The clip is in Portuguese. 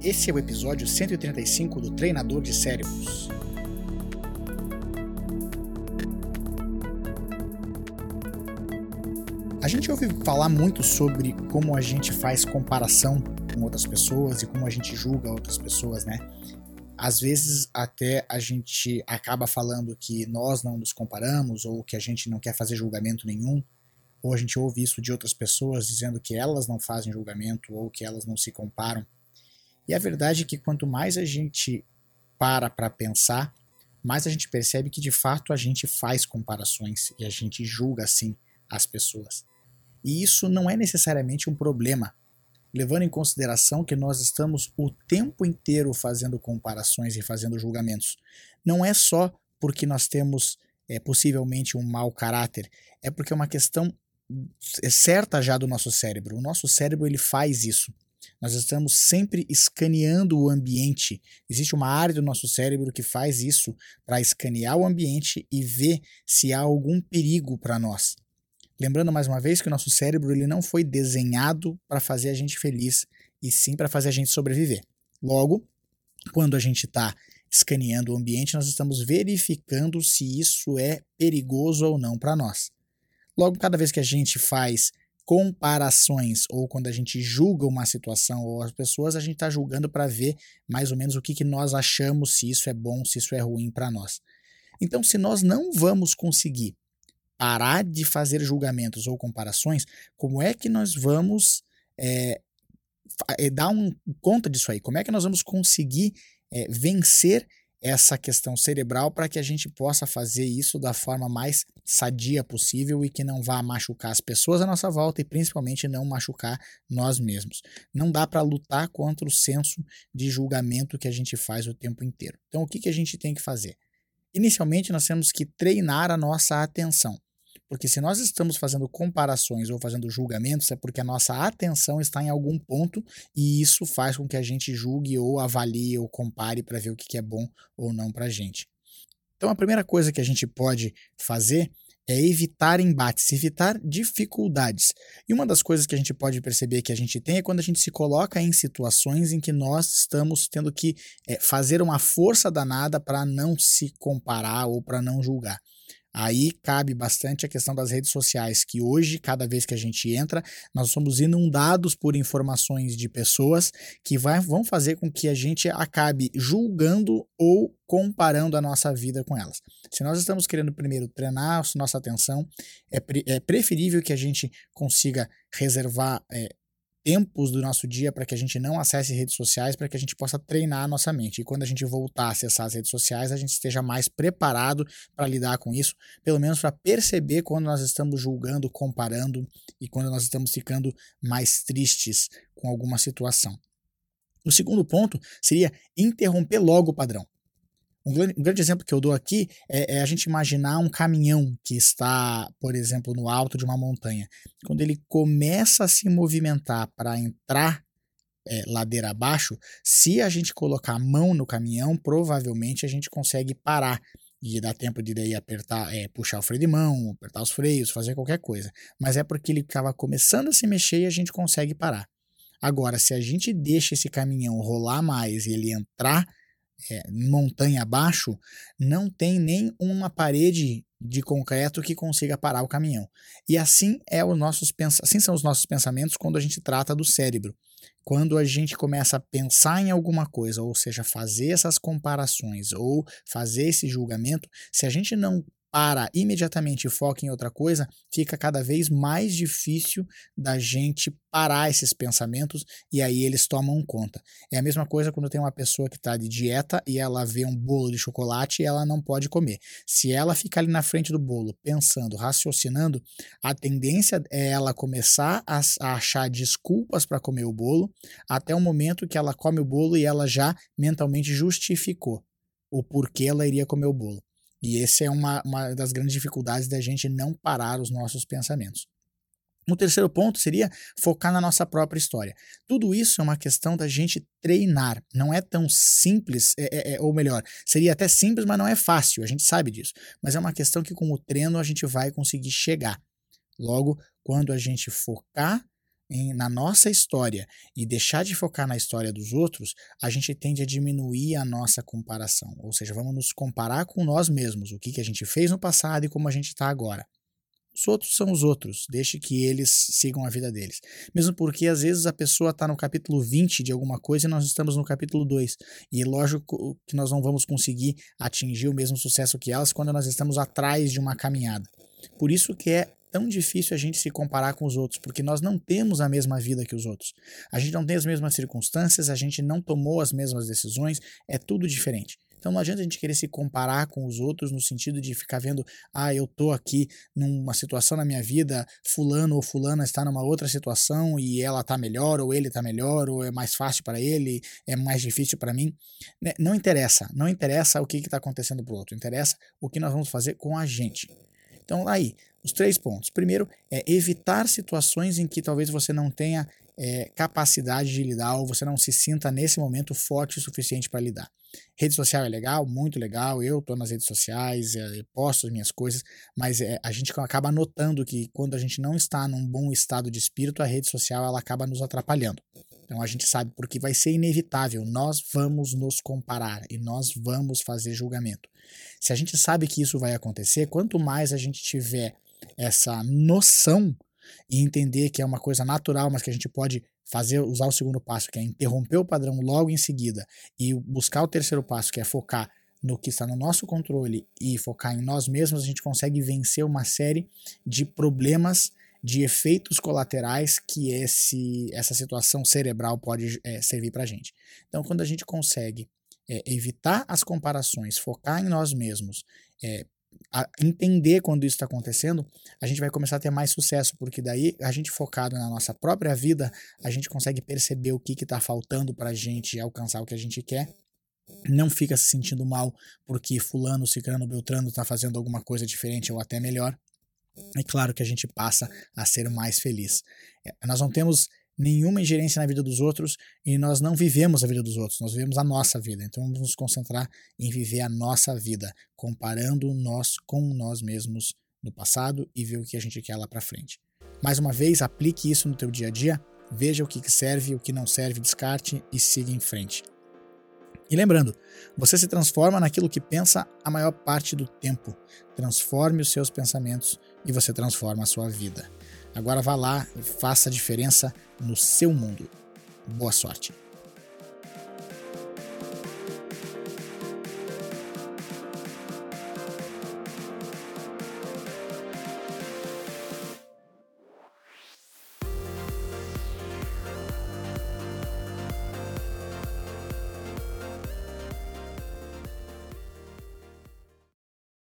Esse é o episódio 135 do Treinador de Cérebros. A gente ouve falar muito sobre como a gente faz comparação com outras pessoas e como a gente julga outras pessoas, né? Às vezes até a gente acaba falando que nós não nos comparamos ou que a gente não quer fazer julgamento nenhum, ou a gente ouve isso de outras pessoas dizendo que elas não fazem julgamento ou que elas não se comparam. E a verdade é que quanto mais a gente para para pensar, mais a gente percebe que de fato a gente faz comparações e a gente julga assim as pessoas. E isso não é necessariamente um problema, levando em consideração que nós estamos o tempo inteiro fazendo comparações e fazendo julgamentos. Não é só porque nós temos é, possivelmente um mau caráter, é porque é uma questão é certa já do nosso cérebro. O nosso cérebro ele faz isso. Nós estamos sempre escaneando o ambiente. Existe uma área do nosso cérebro que faz isso para escanear o ambiente e ver se há algum perigo para nós. Lembrando mais uma vez que o nosso cérebro ele não foi desenhado para fazer a gente feliz, e sim para fazer a gente sobreviver. Logo, quando a gente está escaneando o ambiente, nós estamos verificando se isso é perigoso ou não para nós. Logo, cada vez que a gente faz comparações ou quando a gente julga uma situação ou as pessoas, a gente está julgando para ver mais ou menos o que, que nós achamos, se isso é bom, se isso é ruim para nós. Então, se nós não vamos conseguir parar de fazer julgamentos ou comparações, como é que nós vamos é, dar um, conta disso aí? Como é que nós vamos conseguir é, vencer essa questão cerebral para que a gente possa fazer isso da forma mais sadia possível e que não vá machucar as pessoas à nossa volta e principalmente não machucar nós mesmos. Não dá para lutar contra o senso de julgamento que a gente faz o tempo inteiro. Então, o que, que a gente tem que fazer? Inicialmente, nós temos que treinar a nossa atenção. Porque se nós estamos fazendo comparações ou fazendo julgamentos, é porque a nossa atenção está em algum ponto e isso faz com que a gente julgue ou avalie ou compare para ver o que é bom ou não para a gente. Então, a primeira coisa que a gente pode fazer é evitar embates, evitar dificuldades. E uma das coisas que a gente pode perceber que a gente tem é quando a gente se coloca em situações em que nós estamos tendo que é, fazer uma força danada para não se comparar ou para não julgar. Aí cabe bastante a questão das redes sociais, que hoje, cada vez que a gente entra, nós somos inundados por informações de pessoas que vai, vão fazer com que a gente acabe julgando ou comparando a nossa vida com elas. Se nós estamos querendo primeiro treinar nossa atenção, é, pre é preferível que a gente consiga reservar é, tempos do nosso dia para que a gente não acesse redes sociais, para que a gente possa treinar a nossa mente. E quando a gente voltar a acessar as redes sociais, a gente esteja mais preparado para lidar com isso, pelo menos para perceber quando nós estamos julgando, comparando e quando nós estamos ficando mais tristes com alguma situação. O segundo ponto seria interromper logo o padrão. Um grande, um grande, exemplo que eu dou aqui é, é, a gente imaginar um caminhão que está, por exemplo, no alto de uma montanha. Quando ele começa a se movimentar para entrar é, ladeira abaixo, se a gente colocar a mão no caminhão, provavelmente a gente consegue parar. E dá tempo de daí apertar, é, puxar o freio de mão, apertar os freios, fazer qualquer coisa. Mas é porque ele estava começando a se mexer e a gente consegue parar. Agora, se a gente deixa esse caminhão rolar mais e ele entrar é, montanha abaixo, não tem nem uma parede de concreto que consiga parar o caminhão. E assim é os nossos assim são os nossos pensamentos quando a gente trata do cérebro. Quando a gente começa a pensar em alguma coisa, ou seja, fazer essas comparações ou fazer esse julgamento, se a gente não para imediatamente e foca em outra coisa, fica cada vez mais difícil da gente parar esses pensamentos e aí eles tomam conta. É a mesma coisa quando tem uma pessoa que está de dieta e ela vê um bolo de chocolate e ela não pode comer. Se ela ficar ali na frente do bolo pensando, raciocinando, a tendência é ela começar a, a achar desculpas para comer o bolo até o momento que ela come o bolo e ela já mentalmente justificou o porquê ela iria comer o bolo. E essa é uma, uma das grandes dificuldades da gente não parar os nossos pensamentos. O terceiro ponto seria focar na nossa própria história. Tudo isso é uma questão da gente treinar. Não é tão simples, é, é, é, ou melhor, seria até simples, mas não é fácil, a gente sabe disso. Mas é uma questão que com o treino a gente vai conseguir chegar. Logo, quando a gente focar em, na nossa história e deixar de focar na história dos outros, a gente tende a diminuir a nossa comparação. Ou seja, vamos nos comparar com nós mesmos, o que, que a gente fez no passado e como a gente está agora. Os outros são os outros, deixe que eles sigam a vida deles. Mesmo porque às vezes a pessoa está no capítulo 20 de alguma coisa e nós estamos no capítulo 2. E lógico que nós não vamos conseguir atingir o mesmo sucesso que elas quando nós estamos atrás de uma caminhada. Por isso que é tão difícil a gente se comparar com os outros, porque nós não temos a mesma vida que os outros. A gente não tem as mesmas circunstâncias, a gente não tomou as mesmas decisões, é tudo diferente. Então não adianta a gente querer se comparar com os outros no sentido de ficar vendo, ah, eu tô aqui numa situação na minha vida, fulano ou fulana está numa outra situação e ela tá melhor ou ele tá melhor ou é mais fácil para ele, é mais difícil para mim. Né, não interessa, não interessa o que está acontecendo pro outro, interessa o que nós vamos fazer com a gente. Então aí, os três pontos. Primeiro é evitar situações em que talvez você não tenha é, capacidade de lidar ou você não se sinta nesse momento forte o suficiente para lidar. Rede social é legal, muito legal. Eu estou nas redes sociais, é, posto as minhas coisas, mas é, a gente acaba notando que quando a gente não está num bom estado de espírito, a rede social ela acaba nos atrapalhando. Então a gente sabe porque vai ser inevitável, nós vamos nos comparar e nós vamos fazer julgamento. Se a gente sabe que isso vai acontecer, quanto mais a gente tiver essa noção e entender que é uma coisa natural, mas que a gente pode fazer, usar o segundo passo, que é interromper o padrão logo em seguida, e buscar o terceiro passo, que é focar no que está no nosso controle e focar em nós mesmos, a gente consegue vencer uma série de problemas, de efeitos colaterais que esse, essa situação cerebral pode é, servir para a gente. Então, quando a gente consegue é, evitar as comparações, focar em nós mesmos, é, entender quando isso está acontecendo, a gente vai começar a ter mais sucesso, porque daí a gente focado na nossa própria vida, a gente consegue perceber o que está faltando para a gente alcançar o que a gente quer. Não fica se sentindo mal porque fulano, ciclano, beltrano está fazendo alguma coisa diferente ou até melhor. É claro que a gente passa a ser mais feliz. É, nós não temos nenhuma ingerência na vida dos outros e nós não vivemos a vida dos outros, nós vivemos a nossa vida. Então vamos nos concentrar em viver a nossa vida, comparando nós com nós mesmos no passado e ver o que a gente quer lá para frente. Mais uma vez, aplique isso no teu dia a dia, veja o que serve, o que não serve, descarte e siga em frente. E lembrando, você se transforma naquilo que pensa a maior parte do tempo. Transforme os seus pensamentos e você transforma a sua vida. Agora vá lá e faça a diferença no seu mundo. Boa sorte!